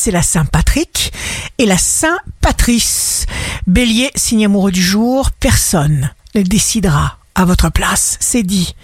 c'est la Saint-Patrick et la Saint-Patrice. Bélier, signe amoureux du jour, personne ne décidera à votre place, c'est dit.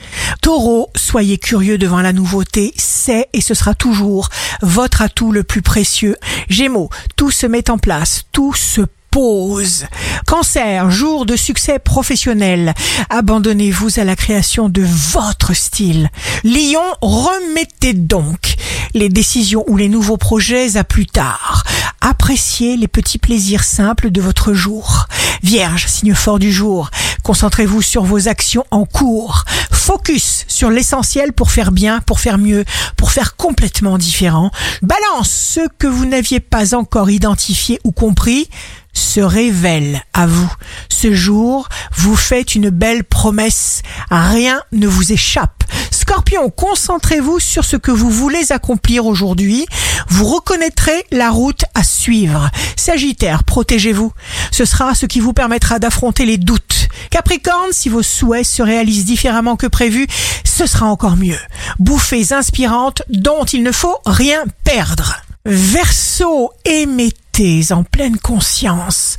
Taureau, soyez curieux devant la nouveauté, c'est et ce sera toujours votre atout le plus précieux. Gémeaux, tout se met en place, tout se pose. Cancer, jour de succès professionnel. Abandonnez-vous à la création de votre style. Lion, remettez donc les décisions ou les nouveaux projets à plus tard. Appréciez les petits plaisirs simples de votre jour. Vierge, signe fort du jour. Concentrez-vous sur vos actions en cours. Focus sur l'essentiel pour faire bien, pour faire mieux, pour faire complètement différent. Balance ce que vous n'aviez pas encore identifié ou compris se révèle à vous. Ce jour, vous faites une belle promesse. Rien ne vous échappe. Scorpion, concentrez-vous sur ce que vous voulez accomplir aujourd'hui. Vous reconnaîtrez la route à suivre. Sagittaire, protégez-vous. Ce sera ce qui vous permettra d'affronter les doutes. Capricorne, si vos souhaits se réalisent différemment que prévu, ce sera encore mieux. Bouffées inspirantes dont il ne faut rien perdre. Verseau, émettez en pleine conscience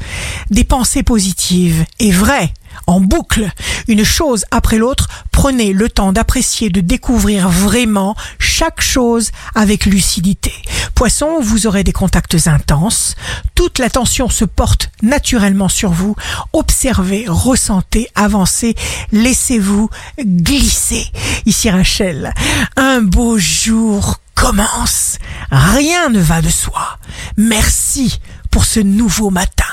des pensées positives et vraies, en boucle, une chose après l'autre, prenez le temps d'apprécier, de découvrir vraiment chaque chose avec lucidité. Poisson, vous aurez des contacts intenses, toute l'attention se porte naturellement sur vous, observez, ressentez, avancez, laissez-vous glisser. Ici Rachel, un beau jour commence. Rien ne va de soi. Merci pour ce nouveau matin.